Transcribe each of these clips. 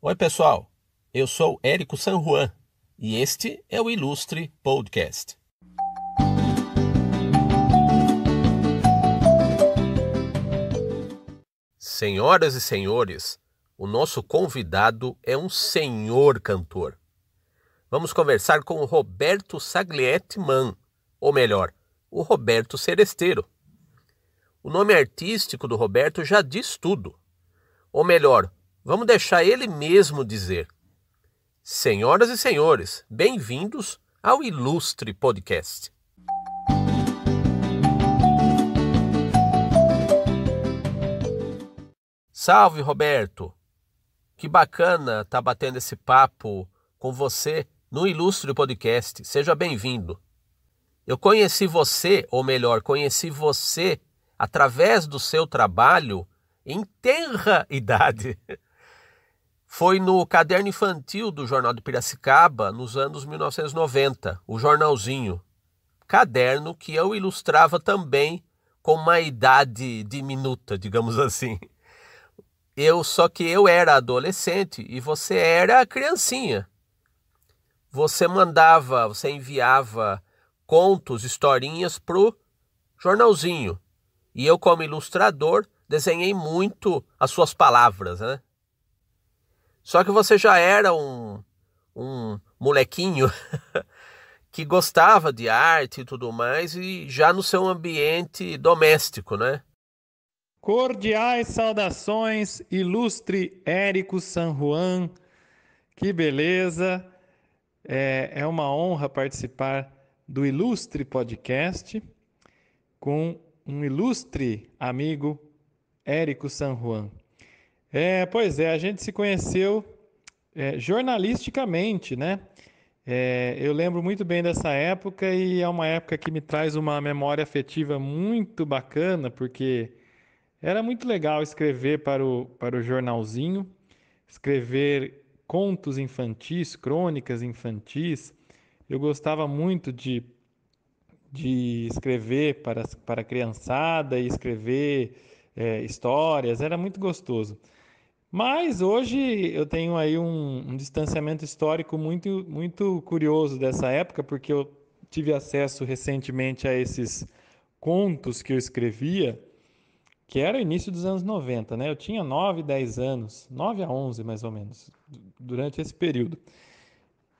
Oi, pessoal. Eu sou Érico San Juan e este é o Ilustre Podcast. Senhoras e senhores, o nosso convidado é um senhor cantor. Vamos conversar com o Roberto Saglietti Man, ou melhor, o Roberto Seresteiro. O nome artístico do Roberto já diz tudo. Ou melhor, vamos deixar ele mesmo dizer. Senhoras e senhores, bem-vindos ao Ilustre Podcast. Salve, Roberto! Que bacana estar tá batendo esse papo com você no Ilustre Podcast. Seja bem-vindo. Eu conheci você, ou melhor, conheci você através do seu trabalho em tenra idade. Foi no caderno infantil do Jornal de Piracicaba, nos anos 1990, o jornalzinho. Caderno que eu ilustrava também com uma idade diminuta, digamos assim. Eu só que eu era adolescente e você era criancinha. Você mandava, você enviava contos, historinhas pro jornalzinho. E eu como ilustrador desenhei muito as suas palavras, né? Só que você já era um, um molequinho que gostava de arte e tudo mais, e já no seu ambiente doméstico, né? Cordiais saudações, ilustre Érico San Juan. Que beleza! É, é uma honra participar do Ilustre Podcast com um ilustre amigo, Érico San Juan. É, pois é, a gente se conheceu é, jornalisticamente, né? É, eu lembro muito bem dessa época e é uma época que me traz uma memória afetiva muito bacana, porque era muito legal escrever para o, para o jornalzinho, escrever contos infantis, crônicas infantis. Eu gostava muito de, de escrever para, para a criançada e escrever é, histórias, era muito gostoso. Mas hoje eu tenho aí um, um, distanciamento histórico muito, muito curioso dessa época, porque eu tive acesso recentemente a esses contos que eu escrevia, que era o início dos anos 90, né? Eu tinha 9, 10 anos, 9 a 11 mais ou menos, durante esse período.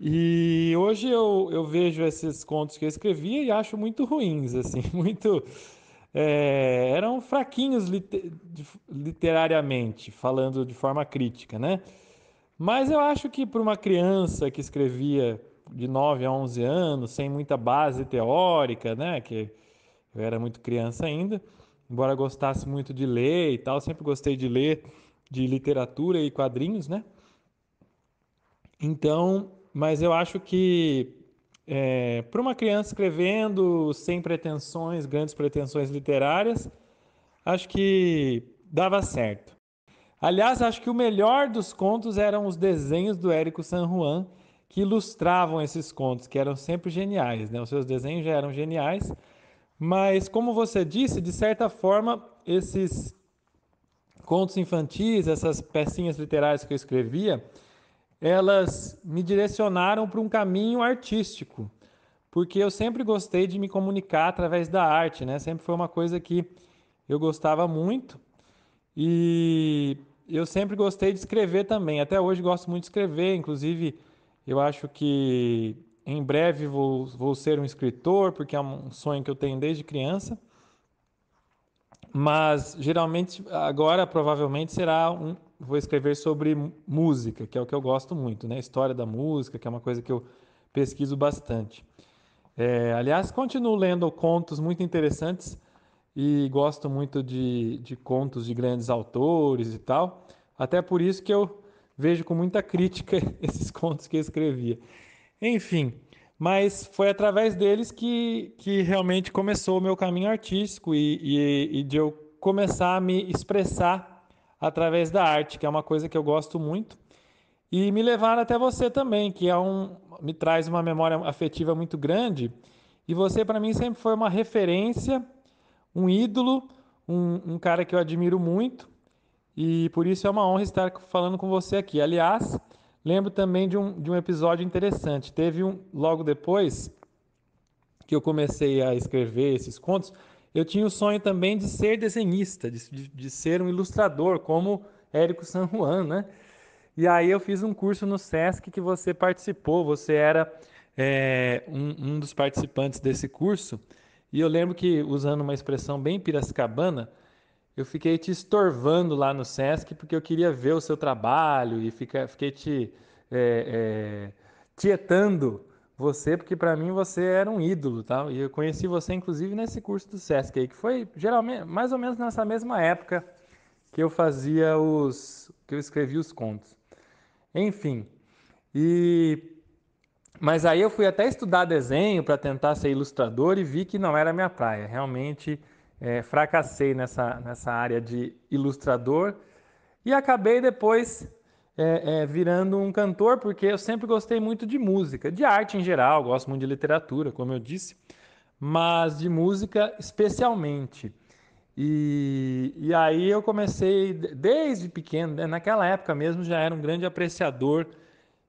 E hoje eu, eu vejo esses contos que eu escrevia e acho muito ruins, assim, muito é, eram fraquinhos literariamente, falando de forma crítica, né? Mas eu acho que para uma criança que escrevia de 9 a 11 anos, sem muita base teórica, né? Que eu era muito criança ainda, embora gostasse muito de ler e tal, sempre gostei de ler de literatura e quadrinhos, né? Então, mas eu acho que é, para uma criança escrevendo sem pretensões, grandes pretensões literárias, acho que dava certo. Aliás, acho que o melhor dos contos eram os desenhos do Érico San Juan, que ilustravam esses contos, que eram sempre geniais. Né? Os seus desenhos já eram geniais, mas, como você disse, de certa forma, esses contos infantis, essas pecinhas literárias que eu escrevia, elas me direcionaram para um caminho artístico, porque eu sempre gostei de me comunicar através da arte, né? Sempre foi uma coisa que eu gostava muito e eu sempre gostei de escrever também. Até hoje gosto muito de escrever, inclusive eu acho que em breve vou, vou ser um escritor, porque é um sonho que eu tenho desde criança. Mas geralmente agora provavelmente será um, vou escrever sobre música, que é o que eu gosto muito, né? História da música, que é uma coisa que eu pesquiso bastante. É, aliás, continuo lendo contos muito interessantes e gosto muito de, de contos de grandes autores e tal. Até por isso que eu vejo com muita crítica esses contos que eu escrevia. Enfim, mas foi através deles que, que realmente começou o meu caminho artístico e, e, e de eu começar a me expressar através da arte, que é uma coisa que eu gosto muito. E me levaram até você também, que é um, me traz uma memória afetiva muito grande. E você, para mim, sempre foi uma referência, um ídolo, um, um cara que eu admiro muito. e por isso é uma honra estar falando com você aqui. Aliás, lembro também de um, de um episódio interessante. Teve um, logo depois que eu comecei a escrever esses contos, eu tinha o sonho também de ser desenhista, de, de, de ser um ilustrador, como Érico San Juan, né? E aí eu fiz um curso no SESC que você participou, você era é, um, um dos participantes desse curso. E eu lembro que, usando uma expressão bem piracicabana, eu fiquei te estorvando lá no SESC porque eu queria ver o seu trabalho e fica, fiquei te é, é, tietando você, porque para mim você era um ídolo, tá? E eu conheci você inclusive nesse curso do SESC aí, que foi geralmente mais ou menos nessa mesma época que eu fazia os que eu escrevi os contos. Enfim. E mas aí eu fui até estudar desenho para tentar ser ilustrador e vi que não era minha praia. Realmente é, fracassei nessa, nessa área de ilustrador e acabei depois é, é, virando um cantor, porque eu sempre gostei muito de música, de arte em geral, gosto muito de literatura, como eu disse, mas de música especialmente. E, e aí eu comecei desde pequeno, né, naquela época mesmo já era um grande apreciador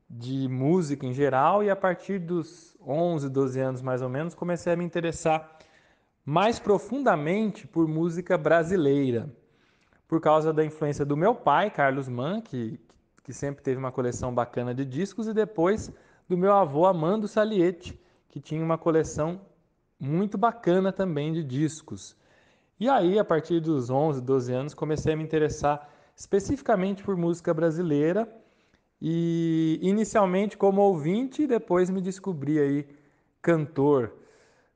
de música em geral e a partir dos 11, 12 anos mais ou menos comecei a me interessar mais profundamente por música brasileira, por causa da influência do meu pai, Carlos Mann, que, que sempre teve uma coleção bacana de discos, e depois do meu avô Amando Saliete, que tinha uma coleção muito bacana também de discos. E aí, a partir dos 11, 12 anos, comecei a me interessar especificamente por música brasileira e inicialmente como ouvinte e depois me descobri aí cantor,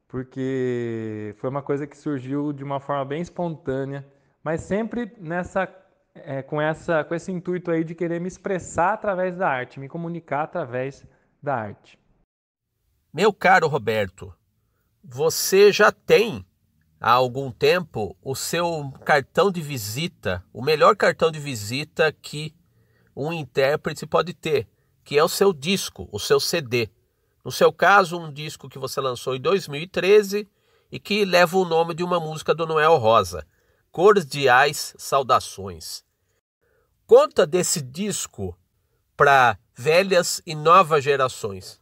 porque foi uma coisa que surgiu de uma forma bem espontânea, mas sempre nessa é, com essa com esse intuito aí de querer me expressar através da arte, me comunicar através da arte. Meu caro Roberto, você já tem há algum tempo o seu cartão de visita, o melhor cartão de visita que um intérprete pode ter, que é o seu disco, o seu CD. No seu caso, um disco que você lançou em 2013 e que leva o nome de uma música do Noel Rosa, Cordiais Saudações. Conta desse disco para velhas e novas gerações.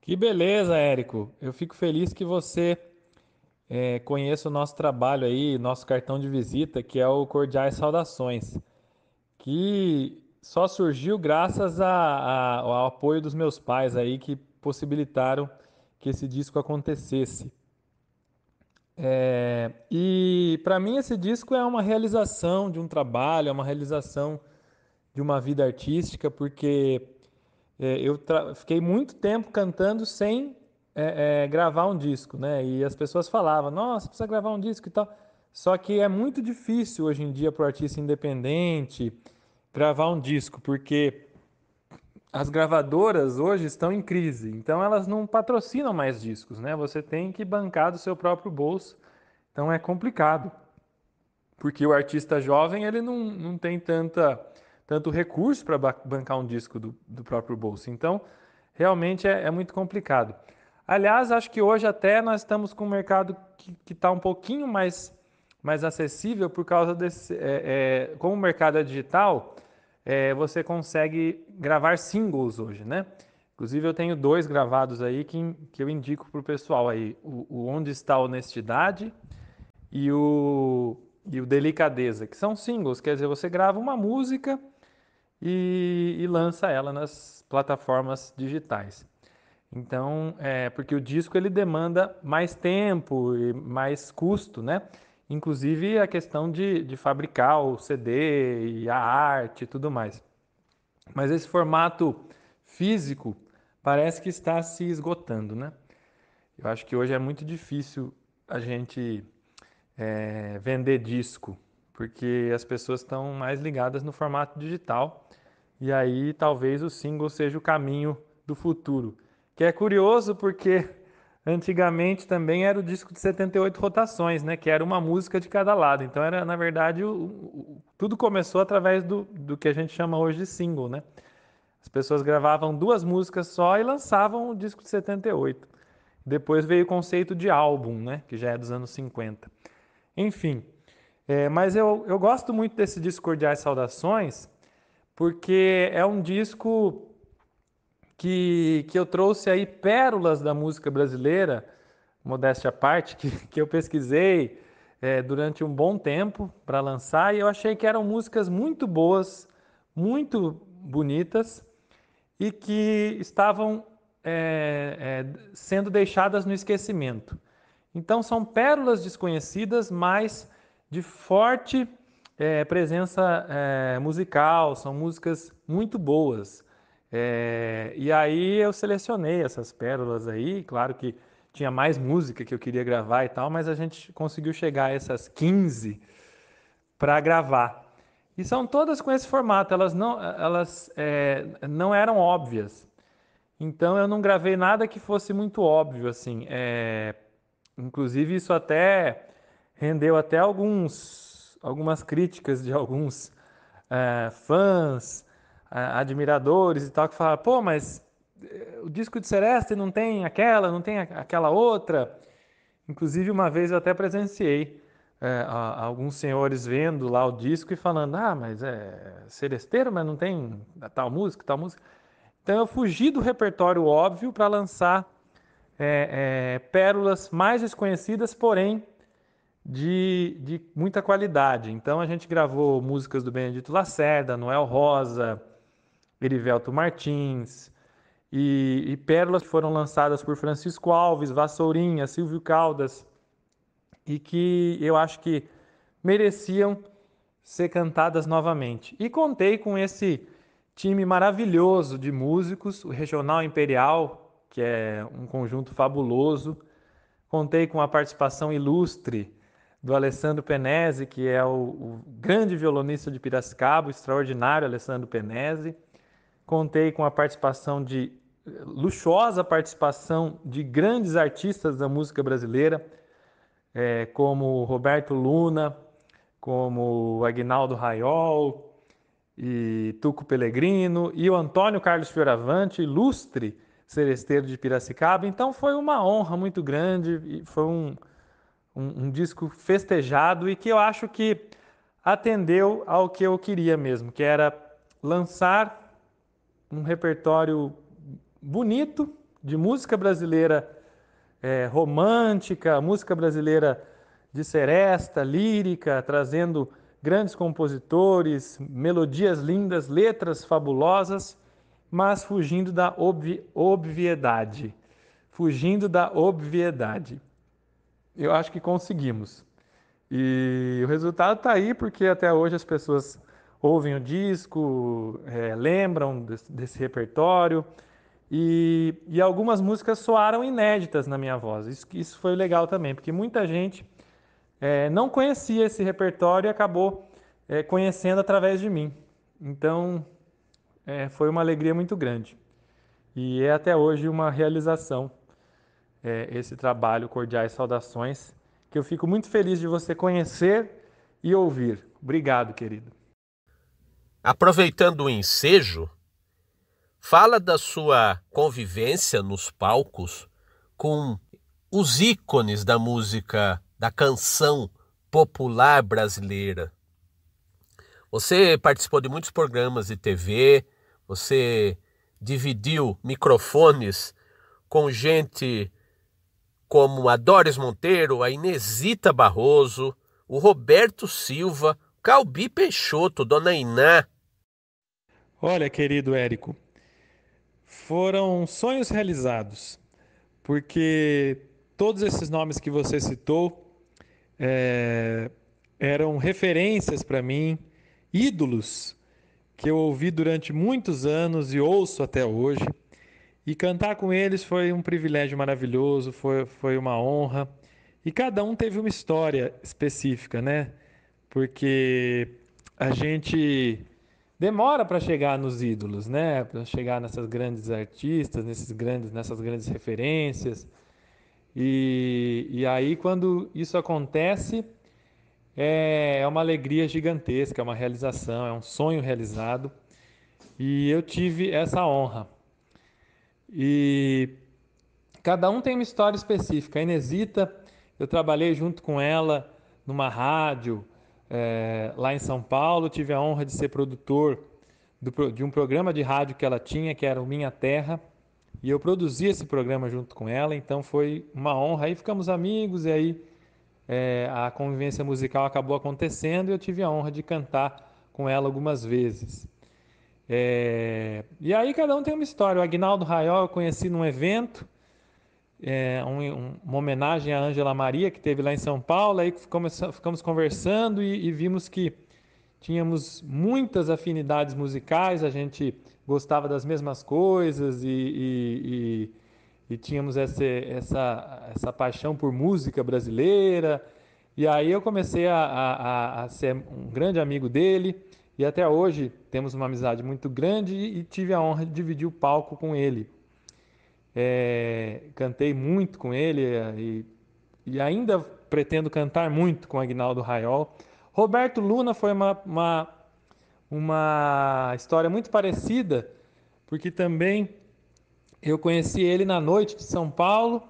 Que beleza, Érico. Eu fico feliz que você é, conheça o nosso trabalho aí, nosso cartão de visita, que é o Cordiais Saudações, que só surgiu graças a, a, ao apoio dos meus pais aí, que possibilitaram que esse disco acontecesse. É, e para mim esse disco é uma realização de um trabalho, é uma realização de uma vida artística, porque é, eu fiquei muito tempo cantando sem é, é, gravar um disco, né? E as pessoas falavam, nossa, precisa gravar um disco e tal. Só que é muito difícil hoje em dia para o artista independente gravar um disco, porque as gravadoras hoje estão em crise, então elas não patrocinam mais discos, né? Você tem que bancar do seu próprio bolso, então é complicado, porque o artista jovem ele não, não tem tanta, tanto recurso para bancar um disco do, do próprio bolso, então realmente é, é muito complicado. Aliás, acho que hoje até nós estamos com um mercado que está um pouquinho mais, mais acessível por causa desse. É, é, como o mercado é digital, é, você consegue gravar singles hoje, né? Inclusive eu tenho dois gravados aí que, que eu indico para o pessoal aí. O, o, Onde Está a Honestidade e o, e o Delicadeza, que são singles, quer dizer, você grava uma música e, e lança ela nas plataformas digitais. Então, é, porque o disco ele demanda mais tempo e mais custo, né? Inclusive a questão de, de fabricar o CD e a arte e tudo mais. Mas esse formato físico parece que está se esgotando, né? Eu acho que hoje é muito difícil a gente é, vender disco, porque as pessoas estão mais ligadas no formato digital e aí talvez o single seja o caminho do futuro. Que é curioso porque antigamente também era o disco de 78 rotações, né? Que era uma música de cada lado. Então era, na verdade, o, o, tudo começou através do, do que a gente chama hoje de single, né? As pessoas gravavam duas músicas só e lançavam o disco de 78. Depois veio o conceito de álbum, né? Que já é dos anos 50. Enfim, É, mas eu, eu gosto muito desse disco Cordiais Saudações, porque é um disco que, que eu trouxe aí pérolas da música brasileira, modéstia à parte, que, que eu pesquisei é, durante um bom tempo para lançar e eu achei que eram músicas muito boas, muito bonitas e que estavam é, é, sendo deixadas no esquecimento. Então são pérolas desconhecidas, mas de forte é, presença musical, são músicas muito boas. É, e aí eu selecionei essas pérolas aí, claro que tinha mais música que eu queria gravar e tal, mas a gente conseguiu chegar a essas 15 para gravar. E são todas com esse formato, elas não, elas, é, não eram óbvias. Então eu não gravei nada que fosse muito óbvio, assim. É, inclusive isso até rendeu até alguns, algumas críticas de alguns é, fãs, admiradores e tal, que falaram, pô, mas o disco de Celeste não tem aquela, não tem aquela outra. Inclusive, uma vez eu até presenciei é, alguns senhores vendo lá o disco e falando: Ah, mas é celesteiro, mas não tem tal música, tal música. Então, eu fugi do repertório óbvio para lançar é, é, pérolas mais desconhecidas, porém de, de muita qualidade. Então, a gente gravou músicas do Benedito Lacerda, Noel Rosa, Erivelto Martins e, e pérolas que foram lançadas por Francisco Alves, Vassourinha, Silvio Caldas e que eu acho que mereciam ser cantadas novamente. E contei com esse time maravilhoso de músicos, o Regional Imperial, que é um conjunto fabuloso. Contei com a participação ilustre do Alessandro Penese, que é o, o grande violonista de Piracicaba, o extraordinário Alessandro Penese. Contei com a participação de luxuosa participação de grandes artistas da música brasileira, é, como Roberto Luna, como Agnaldo Raiol e Tuco Pellegrino e o Antônio Carlos Fioravante, ilustre seresteiro de Piracicaba. Então foi uma honra muito grande e foi um, um, um disco festejado e que eu acho que atendeu ao que eu queria mesmo, que era lançar um repertório bonito de música brasileira é, romântica, música brasileira de seresta, lírica, trazendo grandes compositores, melodias lindas, letras fabulosas, mas fugindo da obvi obviedade. Fugindo da obviedade. Eu acho que conseguimos. E o resultado está aí porque até hoje as pessoas ouvem o disco, é, lembram desse, desse repertório. E, e, algumas músicas soaram inéditas na minha voz. Isso, isso foi legal também, porque muita gente é, não conhecia esse repertório e acabou é, conhecendo através de mim. Então, é, foi uma alegria muito grande. E é até hoje uma realização é, esse trabalho Cordiais Saudações, que eu fico muito feliz de você conhecer e ouvir. Obrigado, querido. Aproveitando o ensejo, Fala da sua convivência nos palcos com os ícones da música, da canção popular brasileira. Você participou de muitos programas de TV, você dividiu microfones com gente como a Doris Monteiro, a Inesita Barroso, o Roberto Silva, Calbi Peixoto, Dona Iná. Olha, querido Érico, foram sonhos realizados, porque todos esses nomes que você citou é, eram referências para mim, ídolos que eu ouvi durante muitos anos e ouço até hoje. E cantar com eles foi um privilégio maravilhoso, foi, foi uma honra. E cada um teve uma história específica, né? Porque a gente demora para chegar nos ídolos, né? Para chegar nessas grandes artistas, nesses grandes, nessas grandes referências. E, e aí quando isso acontece é, é uma alegria gigantesca, é uma realização, é um sonho realizado. E eu tive essa honra. E cada um tem uma história específica. A Inesita, eu trabalhei junto com ela numa rádio, é, lá em São Paulo. Tive a honra de ser produtor do, de um programa de rádio que ela tinha, que era o Minha Terra. E eu produzi esse programa junto com ela, então foi uma honra. Aí ficamos amigos e aí é, a convivência musical acabou acontecendo e eu tive a honra de cantar com ela algumas vezes. É, e aí cada um tem uma história. O Agnaldo Raiol eu conheci num evento, é, um, uma homenagem à Ângela Maria, que teve lá em São Paulo. Aí ficamos, ficamos conversando e, e vimos que tínhamos muitas afinidades musicais, a gente gostava das mesmas coisas e, e, e, e tínhamos essa, essa, essa paixão por música brasileira. E aí eu comecei a, a, a, ser um grande amigo dele e até hoje temos uma amizade muito grande e tive a honra de dividir o palco com ele. É, cantei muito com ele e, e ainda pretendo cantar muito com Agnaldo Raiol. Roberto Luna foi uma, uma, uma história muito parecida, porque também eu conheci ele na noite de São Paulo,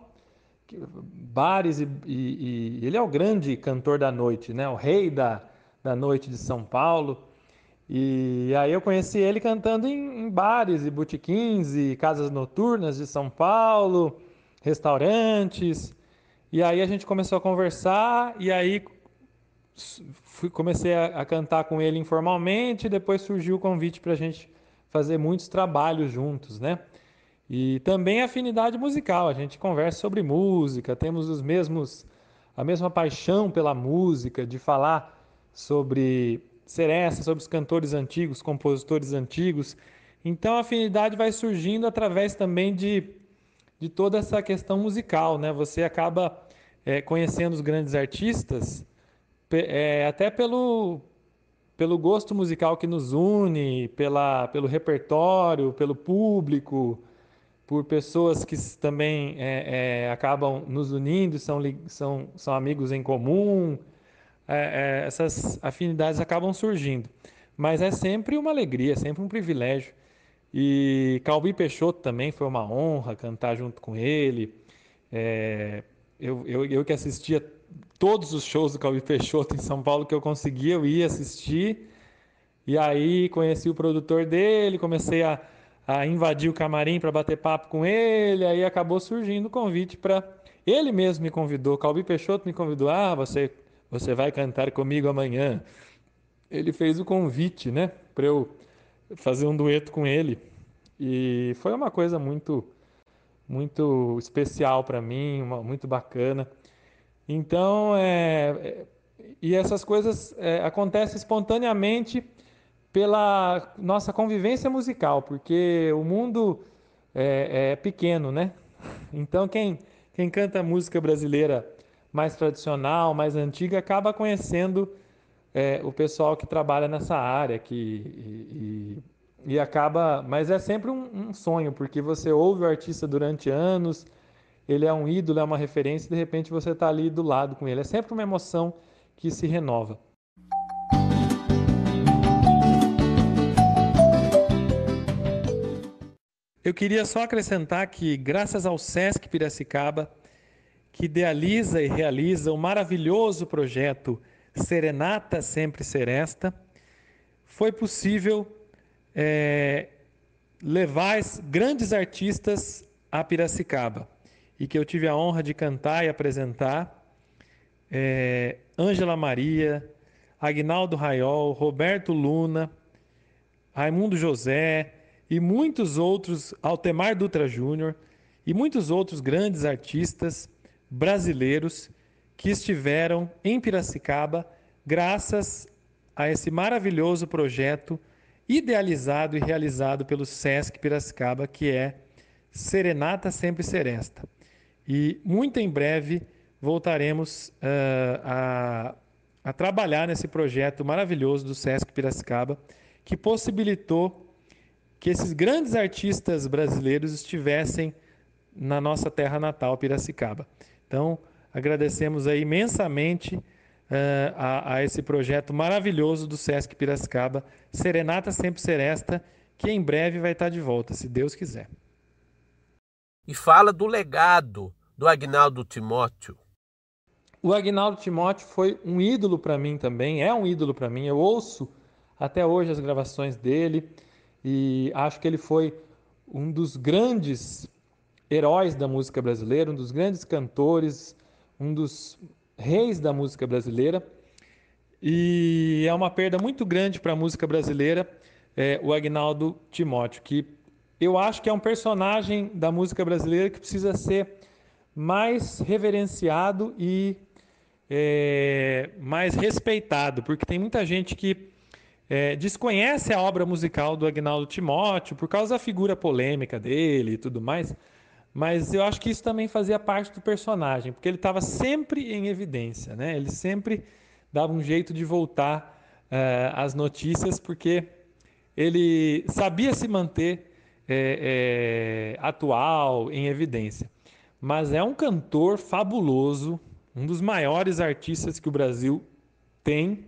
bares, e, e, e ele é o grande cantor da noite, né? o rei da, da noite de São Paulo. E aí eu conheci ele cantando em, em, bares e botequins e casas noturnas de São Paulo, restaurantes. E aí a gente começou a conversar e aí fui, comecei a, a, cantar com ele informalmente, depois surgiu o convite para a gente fazer muitos trabalhos juntos, né? E também afinidade musical, a gente conversa sobre música, temos os mesmos a mesma paixão pela música, de falar sobre seresta, sobre os cantores antigos, compositores antigos. Então a afinidade vai surgindo através também de, de toda essa questão musical, né? Você acaba é, conhecendo os grandes artistas é, até pelo, pelo gosto musical que nos une, pela, pelo repertório, pelo público, por pessoas que também é, é, acabam nos unindo, são, são, são amigos em comum, é, é, essas afinidades acabam surgindo. Mas é sempre uma alegria, é sempre um privilégio. E Calbi Peixoto também foi uma honra cantar junto com ele. É, eu, eu, eu que assistia todos os shows do Calbi Peixoto em São Paulo que eu conseguia, eu ia assistir. E aí conheci o produtor dele, comecei a, a invadir o camarim para bater papo com ele. Aí acabou surgindo o convite para. Ele mesmo me convidou, Calbi Peixoto me convidou. Ah, você, você vai cantar comigo amanhã. Ele fez o convite, né, para eu fazer um dueto com ele. E foi uma coisa muito, muito especial para mim, uma, muito bacana. Então, é, é, e essas coisas é, acontecem espontaneamente pela nossa convivência musical, porque o mundo é, é, pequeno, né? Então, quem, quem canta música brasileira mais tradicional, mais antiga, acaba conhecendo é, o pessoal que trabalha nessa área, que, e, e, e acaba. Mas é sempre um, um sonho, porque você ouve o artista durante anos ele é um ídolo, é uma referência, e de repente você está ali do lado com ele. É sempre uma emoção que se renova. Eu queria só acrescentar que, graças ao SESC Piracicaba, que idealiza e realiza o maravilhoso projeto Serenata Sempre Seresta, foi possível é, levar grandes artistas a Piracicaba e que eu tive a honra de cantar e apresentar. É, Ângela Maria, Agnaldo Raiol, Roberto Luna, Raimundo José e muitos outros, Altemar Dutra Júnior e muitos outros grandes artistas brasileiros que estiveram em Piracicaba graças a esse maravilhoso projeto idealizado e realizado pelo SESC Piracicaba, que é Serenata Sempre Seresta. E muito em breve voltaremos uh, a, a trabalhar nesse projeto maravilhoso do Sesc Piracicaba, que possibilitou que esses grandes artistas brasileiros estivessem na nossa terra natal, Piracicaba. Então, agradecemos aí imensamente uh, a, a, esse projeto maravilhoso do Sesc Piracicaba, Serenata Sempre Seresta, que em breve vai estar de volta, se Deus quiser. E fala do legado do Agnaldo Timóteo? O Agnaldo Timóteo foi um ídolo para mim também, é um ídolo para mim. Eu ouço até hoje as gravações dele e acho que ele foi um dos grandes heróis da música brasileira, um dos grandes cantores, um dos reis da música brasileira. E é uma perda muito grande para a música brasileira é, o Agnaldo Timóteo, que eu acho que é um personagem da música brasileira que precisa ser mais reverenciado e é, mais respeitado, porque tem muita gente que é, desconhece a obra musical do Agnaldo Timóteo por causa da figura polêmica dele e tudo mais. Mas eu acho que isso também fazia parte do personagem, porque ele estava sempre em evidência, né? Ele sempre dava um jeito de voltar uh, às notícias, porque ele sabia se manter é, é, atual, em evidência. Mas é um cantor fabuloso, um dos maiores artistas que o Brasil tem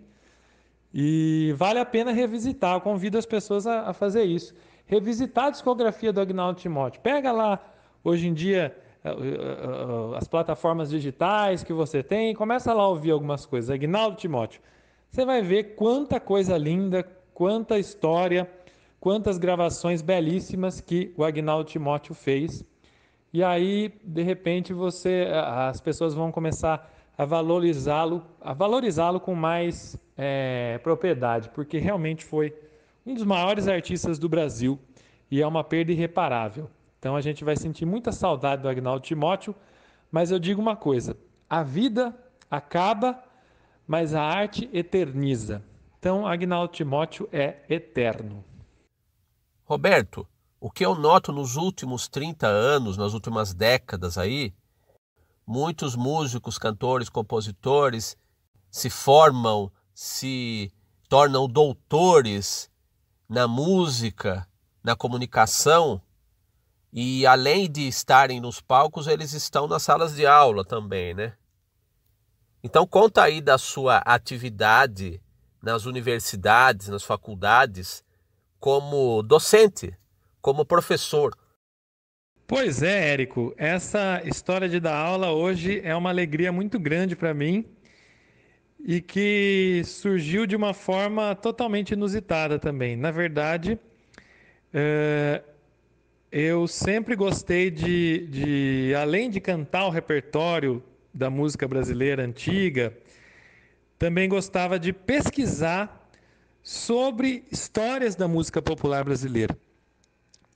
e vale a pena revisitar. Eu convido as pessoas a, a fazer isso. Revisitar a discografia do Agnaldo Timóteo. Pega lá, hoje em dia, eh, eh, eh, as plataformas digitais que você tem, começa lá a ouvir algumas coisas. Agnaldo Timóteo. Você vai ver quanta coisa linda, quanta história, quantas gravações belíssimas que o Agnaldo Timóteo fez. E aí, de repente, você, as pessoas vão começar a valorizá-lo, a valorizá-lo com mais é, propriedade, porque realmente foi um dos maiores artistas do Brasil e é uma perda irreparável. Então a gente vai sentir muita saudade do Agnaldo Timóteo, mas eu digo uma coisa: a vida acaba, mas a arte eterniza. Então Agnaldo Timóteo é eterno. Roberto, o que eu noto nos últimos 30 anos, nas últimas décadas aí, muitos músicos, cantores, compositores se formam, se tornam doutores na música, na comunicação, e além de estarem nos palcos, eles estão nas salas de aula também, né? Então conta aí da sua atividade nas universidades, nas faculdades, como docente, como professor. Pois é, Érico, essa história de dar aula hoje é uma alegria muito grande para mim e que surgiu de uma forma totalmente inusitada também. Na verdade, é, eu sempre gostei de, de, além de cantar o repertório da música brasileira antiga, também gostava de pesquisar sobre histórias da música popular brasileira.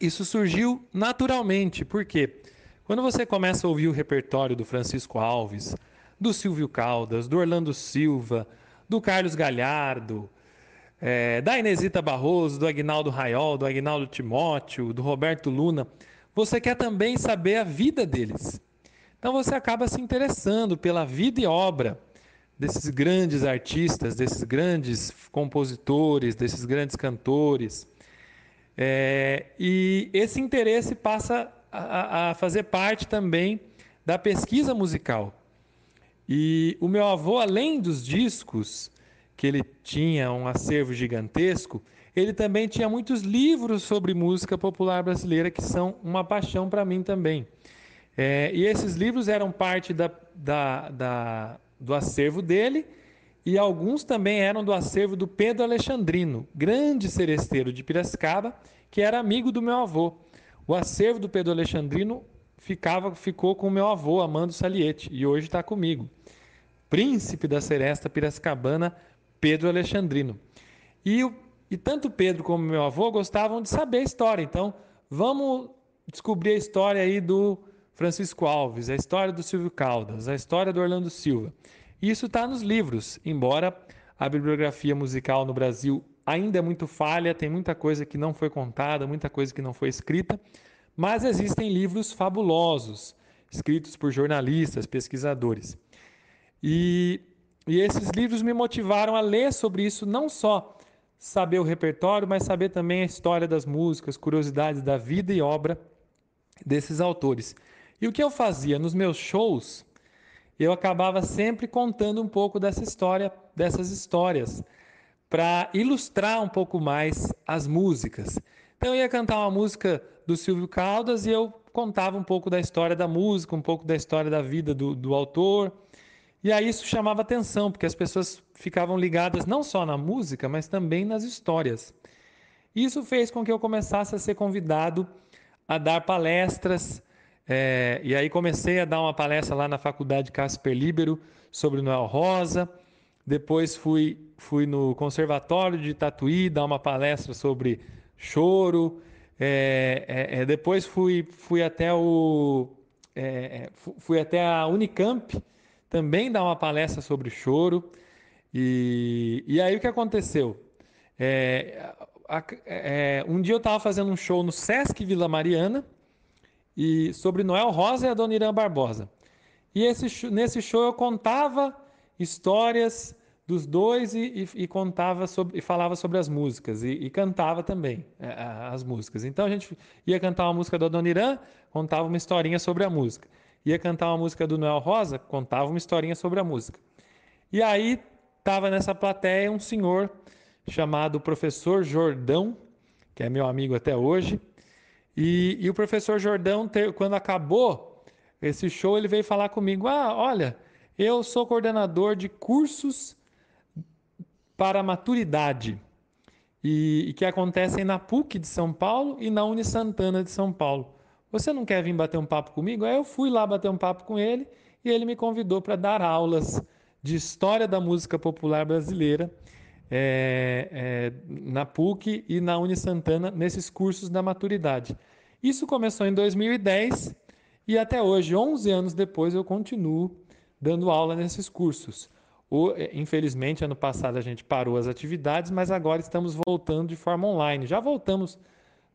Isso surgiu naturalmente, porque quando você começa a ouvir o repertório do Francisco Alves, do Silvio Caldas, do Orlando Silva, do Carlos Galhardo, é, da Inesita Barroso, do Agnaldo Raiol, do Agnaldo Timóteo, do Roberto Luna, você quer também saber a vida deles. Então você acaba se interessando pela vida e obra desses grandes artistas, desses grandes compositores, desses grandes cantores. É, e esse interesse passa a, a, fazer parte também da pesquisa musical. E o meu avô, além dos discos, que ele tinha um acervo gigantesco, ele também tinha muitos livros sobre música popular brasileira que são uma paixão para mim também. É, e esses livros eram parte da, da, da, do acervo dele e alguns também eram do acervo do Pedro Alexandrino, grande seresteiro de Piracicaba, que era amigo do meu avô. O acervo do Pedro Alexandrino ficava, ficou com o meu avô, Amando Saliete, e hoje está comigo. Príncipe da Seresta Piracicabana, Pedro Alexandrino. E, e tanto Pedro como meu avô gostavam de saber a história, então vamos descobrir a história aí do Francisco Alves, a história do Silvio Caldas, a história do Orlando Silva. Isso está nos livros, embora a bibliografia musical no Brasil ainda é muito falha, tem muita coisa que não foi contada, muita coisa que não foi escrita, mas existem livros fabulosos, escritos por jornalistas, pesquisadores. E, e esses livros me motivaram a ler sobre isso, não só saber o repertório, mas saber também a história das músicas, curiosidades da vida e obra desses autores. E o que eu fazia nos meus shows, eu acabava sempre contando um pouco dessa história, dessas histórias, para ilustrar um pouco mais as músicas. Então eu ia cantar uma música do Silvio Caldas e eu contava um pouco da história da música, um pouco da história da vida do, do autor. E aí isso chamava atenção, porque as pessoas ficavam ligadas não só na música, mas também nas histórias. Isso fez com que eu começasse a ser convidado a dar palestras. É, e aí comecei a dar uma palestra lá na Faculdade Casper Libero sobre Noel Rosa. Depois fui, fui no Conservatório de Tatuí dar uma palestra sobre choro. É, é, depois fui, fui até o fui até a Unicamp também dar uma palestra sobre choro. E, e aí o que aconteceu? É, é, um dia eu estava fazendo um show no Sesc Vila Mariana e sobre Noel Rosa e a Dona Irã Barbosa. E esse, nesse show eu contava histórias dos dois e, e, e contava sobre, e falava sobre as músicas e, e cantava também é, as músicas. Então a gente ia cantar uma música da Dona Irã, contava uma historinha sobre a música. Ia cantar uma música do Noel Rosa, contava uma historinha sobre a música. E aí estava nessa plateia um senhor chamado professor Jordão, que é meu amigo até hoje. E, e o professor Jordão, quando acabou esse show, ele veio falar comigo: Ah, olha, eu sou coordenador de cursos para maturidade e, que acontecem na PUC de São Paulo e na Uni Santana de São Paulo. Você não quer vir bater um papo comigo? Aí eu fui lá bater um papo com ele e ele me convidou para dar aulas de história da música popular brasileira é, é, na PUC e na Uni Santana nesses cursos da maturidade. Isso começou em 2010 e até hoje, 11 anos depois, eu continuo dando aula nesses cursos. O, é, infelizmente, ano passado a gente parou as atividades, mas agora estamos voltando de forma online. Já voltamos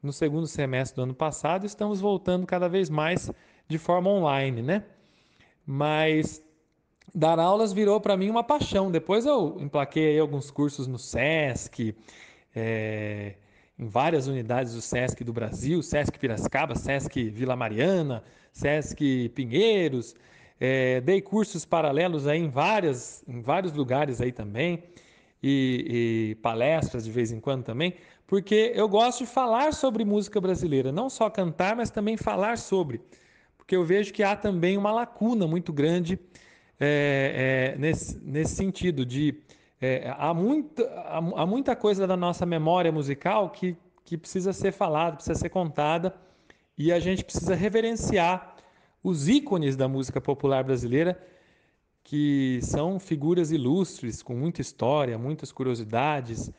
no segundo semestre do ano passado, estamos voltando cada vez mais de forma online, né? Mas dar aulas virou para mim uma paixão. Depois eu emplaquei alguns cursos no SESC, é, em várias unidades do SESC do Brasil, SESC Piracicaba, SESC Vila Mariana, SESC Pinheiros. É, dei cursos paralelos aí em, várias, em vários lugares aí também. E, e, palestras de vez em quando também, porque eu gosto de falar sobre música brasileira, não só cantar, mas também falar sobre, porque eu vejo que há também uma lacuna muito grande é, é, nesse, nesse sentido de é, há, muita, há, muita coisa da nossa memória musical que, que precisa ser falada, precisa ser contada e a gente precisa reverenciar os ícones da música popular brasileira que são figuras ilustres com muita história, muitas curiosidades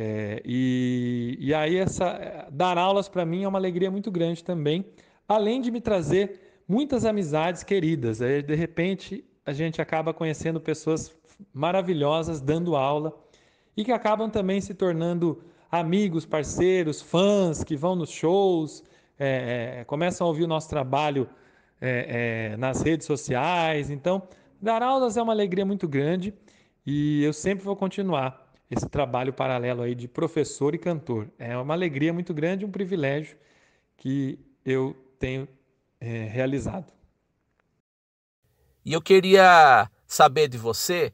é, e, e aí essa dar aulas para mim é uma alegria muito grande também, além de me trazer muitas amizades queridas. Aí, de repente a gente acaba conhecendo pessoas maravilhosas dando aula e que acabam também se tornando amigos, parceiros, fãs que vão nos shows, é, é, começam a ouvir o nosso trabalho é, é, nas redes sociais. Então, dar aulas é uma alegria muito grande e eu sempre vou continuar esse trabalho paralelo aí de professor e cantor. É uma alegria muito grande, um privilégio que eu tenho é, realizado. E eu queria saber de você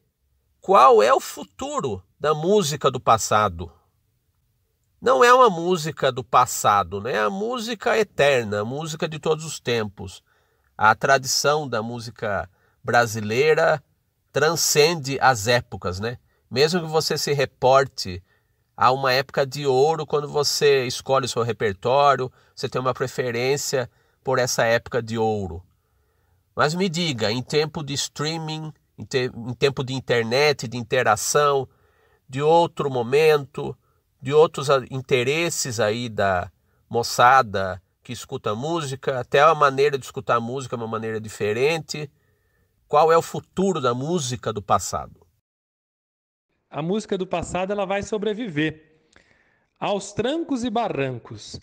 qual é o futuro da música do passado. Não é uma música do passado, né? É a música eterna, a música de todos os tempos. A tradição da música brasileira transcende as épocas, né? Mesmo que você se reporte a uma época de ouro, quando você escolhe o seu repertório, você tem uma preferência por essa época de ouro. Mas me diga, em tempo de streaming, em, te, em tempo de internet, de interação, de outro momento, de outros interesses aí da moçada que escuta música, até a maneira de escutar música é uma maneira diferente. Qual é o futuro da música do passado? A música do passado ela vai sobreviver aos trancos e barrancos,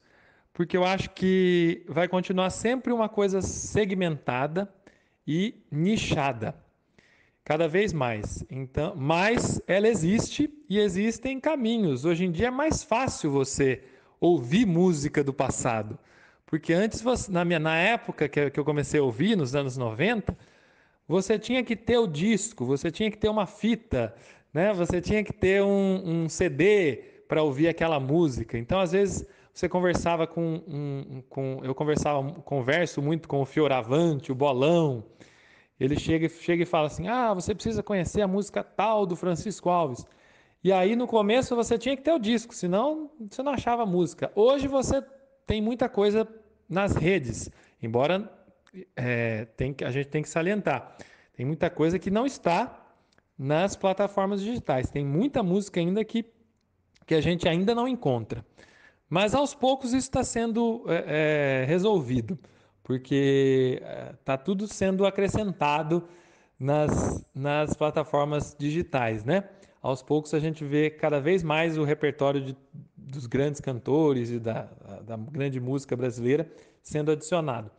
porque eu acho que vai continuar sempre uma coisa segmentada e nichada. Cada vez mais. Então, mas ela existe e existem caminhos. Hoje em dia é mais fácil você ouvir música do passado. Porque antes, você, na, minha, na época que eu comecei a ouvir, nos anos 90, você tinha que ter o disco, você tinha que ter uma fita, né? você tinha que ter um, um CD para ouvir aquela música. Então, às vezes, você conversava com, um, com eu conversava, converso muito com o Fioravante, o Bolão, Ele chega, chega e fala assim: ah, você precisa conhecer a música tal do Francisco Alves. E aí no começo você tinha que ter o disco, senão você não achava música. Hoje você tem muita coisa nas redes, embora é, tem, a gente tem que salientar. Tem muita coisa que não está nas plataformas digitais. Tem muita música ainda que, que a gente ainda não encontra. Mas aos poucos isso está sendo é, é, resolvido, porque está é, tudo sendo acrescentado nas, nas plataformas digitais, né? Aos poucos a gente vê cada vez mais o repertório de, dos grandes cantores e da, da grande música brasileira sendo adicionado.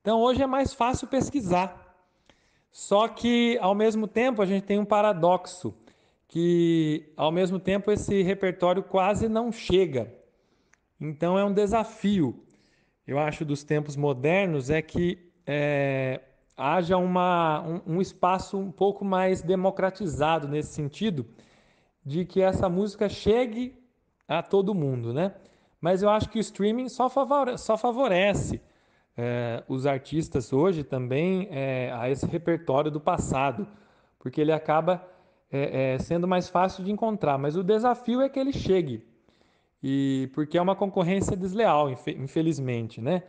Então hoje é mais fácil pesquisar só que, ao mesmo tempo, a gente tem um paradoxo, que, ao mesmo tempo, esse repertório quase não chega. Então, é um desafio, eu acho, dos tempos modernos, é que é, haja uma, um, um espaço um pouco mais democratizado nesse sentido, de que essa música chegue a todo mundo, né? Mas eu acho que o streaming só favorece, só favorece é, os artistas hoje também é, a esse repertório do passado, porque ele acaba é, sendo mais fácil de encontrar. Mas o desafio é que ele chegue, e porque é uma concorrência desleal, infelizmente, né?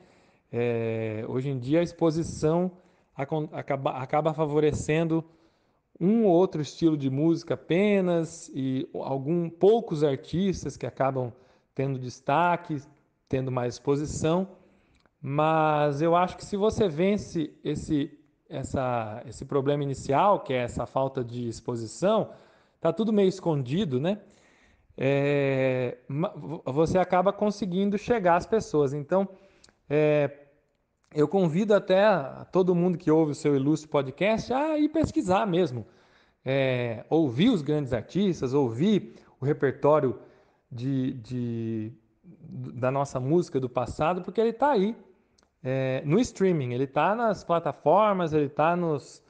Hoje em dia a exposição acaba, acaba favorecendo um ou outro estilo de música apenas e algum poucos artistas que acabam tendo destaque, tendo mais exposição. Mas eu acho que se você vence esse, essa, esse problema inicial, que é essa falta de exposição, tá tudo meio escondido, né? É, você acaba conseguindo chegar às pessoas. Então, é, eu convido até todo mundo que ouve o seu ilustre podcast a ir pesquisar mesmo. É, ouvir os grandes artistas, ouvir o repertório de, de, da nossa música do passado, porque ele está aí é, no streaming. Ele está nas plataformas, ele está nos,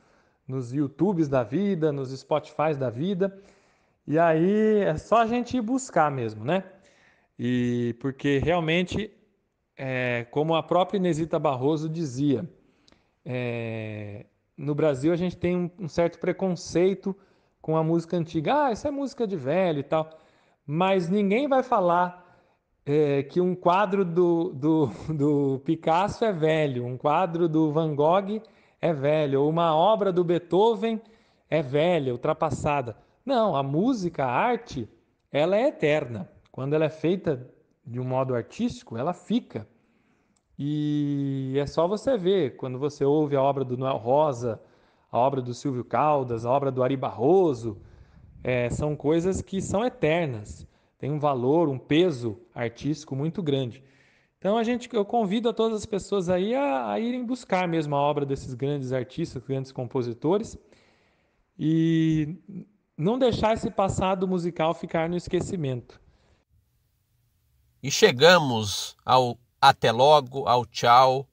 nos YouTubes da vida, nos Spotifys da vida. E aí é só a gente ir buscar mesmo, né? E porque realmente, é, como a própria Inesita Barroso dizia, é, no Brasil a gente tem um, um, certo preconceito com a música antiga. Ah, isso é música de velho e tal. Mas ninguém vai falar é, que um quadro do, do, do Picasso é velho, um quadro do Van Gogh é velho, ou uma obra do Beethoven é velha, ultrapassada. Não, a música, a arte, ela é eterna. Quando ela é feita de um modo artístico, ela fica. E é só você ver, quando você ouve a obra do Noel Rosa, a obra do Silvio Caldas, a obra do Ari Barroso, é, são coisas que são eternas tem um valor, um peso artístico muito grande. Então a gente, eu convido a todas as pessoas aí a, a irem buscar mesmo a obra desses grandes artistas, grandes compositores e não deixar esse passado musical ficar no esquecimento. E chegamos ao até logo, ao tchau,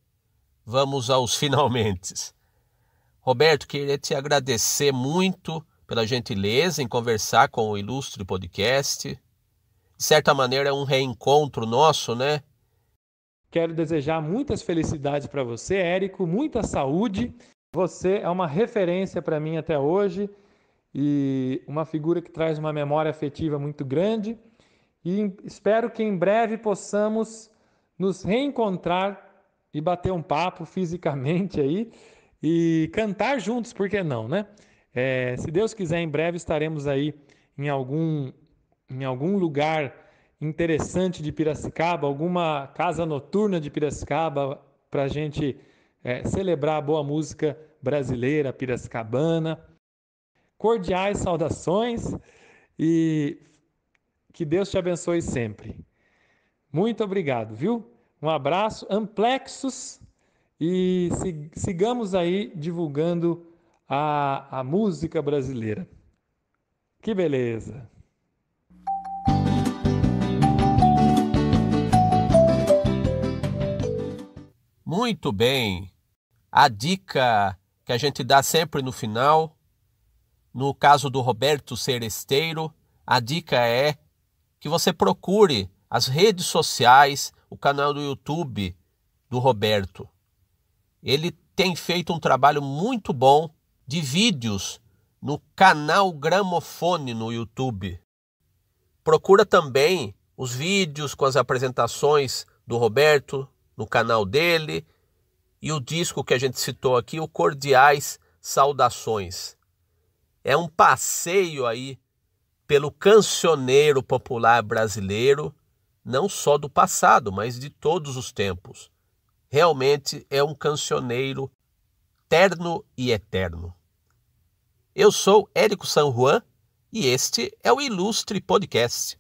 vamos aos finalmente. Roberto, queria te agradecer muito pela gentileza em conversar com o Ilustre Podcast de certa maneira, é um reencontro nosso, né? Quero desejar muitas felicidades para você, Érico, muita saúde. Você é uma referência para mim até hoje e uma figura que traz uma memória afetiva muito grande. E espero que em breve possamos nos reencontrar e bater um papo fisicamente aí e cantar juntos, por que não, né? É, se Deus quiser, em breve estaremos aí em algum em algum lugar interessante de Piracicaba, alguma casa noturna de Piracicaba, para a gente é, celebrar a boa música brasileira piracicabana. Cordiais saudações e que Deus te abençoe sempre. Muito obrigado, viu? Um abraço, amplexos e sigamos aí divulgando a, a música brasileira. Que beleza! Muito bem. A dica que a gente dá sempre no final, no caso do Roberto Seresteiro, a dica é que você procure as redes sociais, o canal do YouTube do Roberto. Ele tem feito um trabalho muito bom de vídeos no canal Gramofone no YouTube. Procura também os vídeos com as apresentações do Roberto no canal dele e o disco que a gente citou aqui, o Cordiais Saudações. É um passeio aí pelo cancioneiro popular brasileiro, não só do passado, mas de todos os tempos. Realmente é um cancioneiro terno e eterno. Eu sou Érico San Juan e este é o Ilustre Podcast.